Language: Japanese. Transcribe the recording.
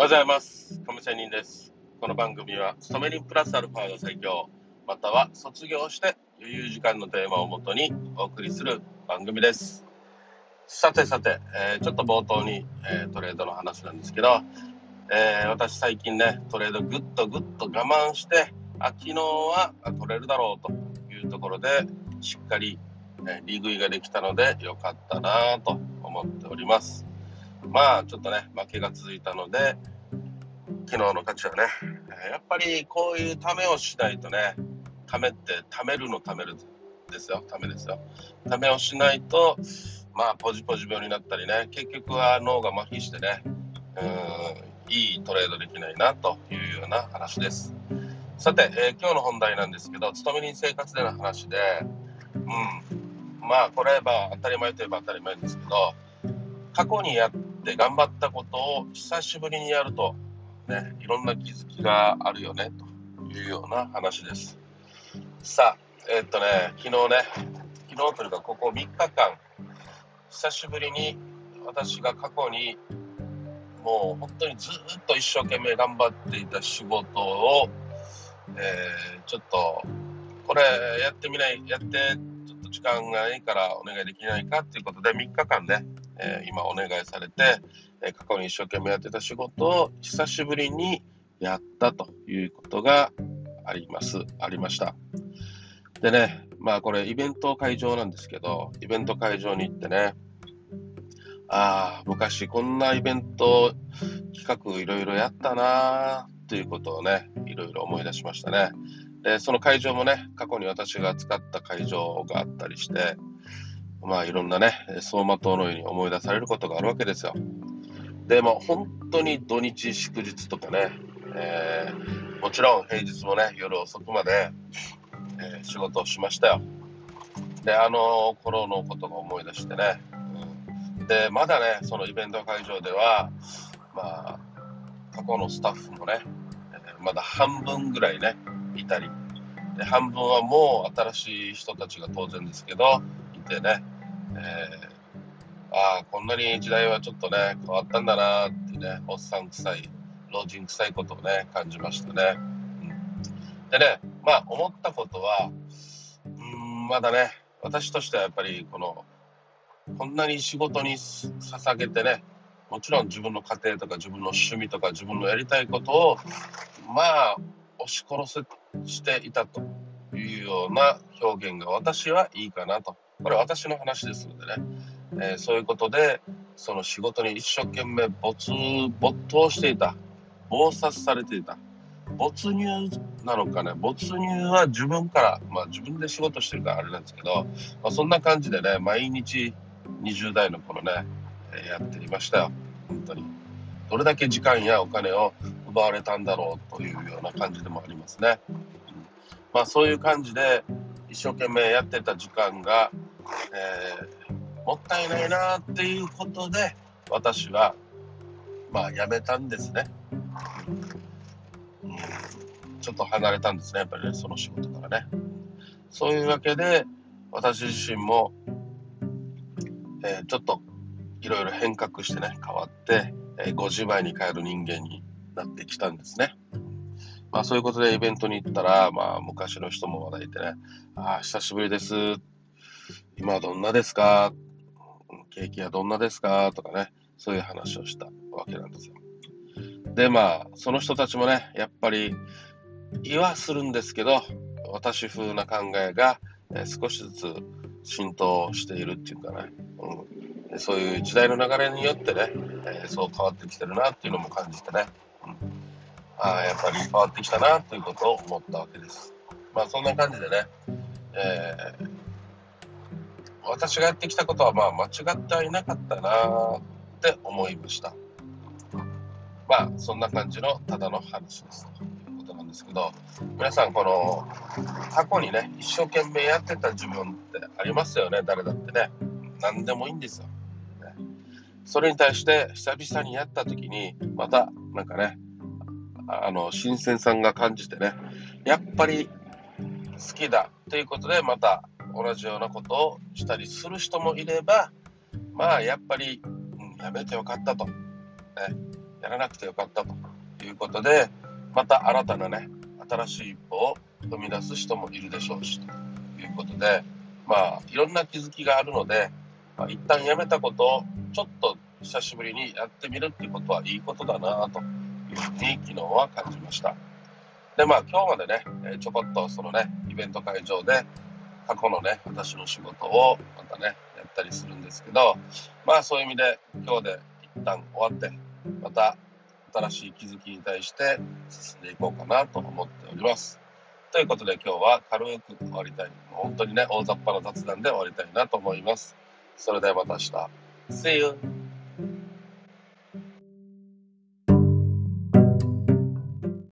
おはようございます。亀仙人です。この番組は、勤め人プラスアルファが最強、または卒業して余裕時間のテーマをもとにお送りする番組です。さてさて、えーちょっと冒頭に、えートレードの話なんですけど、えー私最近ね、トレードぐっとぐっと我慢して、あ、昨日は取れるだろうというところで、しっかり、えー利食いができたので、よかったなと思っております。まあちょっとね、負けが続いたので、昨日の勝ちはね、やっぱりこういうためをしないとね、ためって、ためるのためるですよ、ためですよ。ためをしないと、まあポジポジ病になったりね、結局は脳が麻痺してね、うん、いいトレードできないなというような話です。さて、えー今日の本題なんですけど、勤め人生活での話で、うん、まあこれは当たり前といえば当たり前ですけど、過去にやって頑張ったことを久しぶりにやると、ね、いろんな気づきがあるよねというような話です。さあ、えーっとね、昨日ね、昨日というかここ3日間、久しぶりに私が過去にもう本当にずっと一生懸命頑張っていた仕事を、えーちょっとこれやってみない、やってちょっと時間がないからお願いできないかということで3日間ね、えー今お願いされて、えー過去に一生懸命やってた仕事を久しぶりにやったということがあります、ありました。でね、まあこれイベント会場なんですけど、イベント会場に行ってね、ああ、昔こんなイベント企画いろいろやったなーということをね、いろいろ思い出しましたね。で、その会場もね、過去に私が使った会場があったりして、まあいろんなね、走馬灯のように思い出されることがあるわけですよ。で、まあ本当に土日祝日とかね、えーもちろん平日もね、夜遅くまで、えー仕事をしましたよ。で、あの頃のことが思い出してね、うんで、まだね、そのイベント会場では、まあ、過去のスタッフもね、まだ半分ぐらいね、いたり、で半分はもう新しい人たちが当然ですけど、てね、えーああ、こんなに時代はちょっとね、変わったんだなーってね、おっさん臭い、老人臭いことをね、感じましたね。うん、でね、まあ、思ったことは、うん、まだね、私としてはやっぱり、この、こんなに仕事に捧げてね、もちろん自分の家庭とか自分の趣味とか自分のやりたいことを、まあ、押し殺せしていたというような表現が私はいいかなと。これ私の話ですのでね、えーそういうことで、その仕事に一生懸命没没頭していた、忙殺されていた、没入なのかね、没入は自分から、まあ自分で仕事してるからあれなんですけど、まあ、そんな感じでね、毎日20代の頃ね、えーやっていましたよ、本当に。どれだけ時間やお金を奪われたんだろうというような感じでもありますね。うん。まあそういう感じで一生懸命やってた時間が、えーもったいないなっていうことで私はまあ辞めたんですね。うんちょっと離れたんですね、やっぱりね、その仕事からね。そういうわけで、私自身も、えーちょっといろいろ変革してね、変わって、えー5時前に帰る人間になってきたんですね。まあそういうことでイベントに行ったら、まあ昔の人も話題いてね、ああ、久しぶりです。今はどんなですか？景気はどんなですか？とかね、そういう話をしたわけなんですよ。で、まあ、その人たちもね、やっぱり言わするんですけど、私風な考えが、え少しずつ浸透しているっていうかね、うんそういう時代の流れによってね、えそう変わってきてるなっていうのも感じてね、うん、ああ、やっぱり変わってきたなということを思ったわけです。まあ、そんな感じでね、えー私がやってきたことはまあ間違ってはいなかったなって思いました。まあそんな感じのただの話ですということなんですけど皆さんこの過去にね一生懸命やってた自分ってありますよね？誰だってね何でもいいんですよ。それに対して久々にやった時にまたなんかねあの新鮮さんが感じてねやっぱり好きだということでまた同じようなことをしたりする人もいればまあやっぱり、うんやめてよかったと、ね、やらなくてよかったということで、また新たなね、新しい一歩を踏み出す人もいるでしょうし、ということで、まあ、いろんな気づきがあるので、まあ、一旦やめたことをちょっと久しぶりにやってみるっていうことはいいことだなというふうに昨日は感じました。で、まあ今日までね、ちょこっとそのね、イベント会場で過去のね、私の仕事をまたね、やったりするんですけど、まあそういう意味で今日で一旦終わって、また新しい気づきに対して進んでいこうかなと思っております。ということで今日は軽く終わりたい。本当にね、大雑把な雑談で終わりたいなと思います。それではまた明日。See you!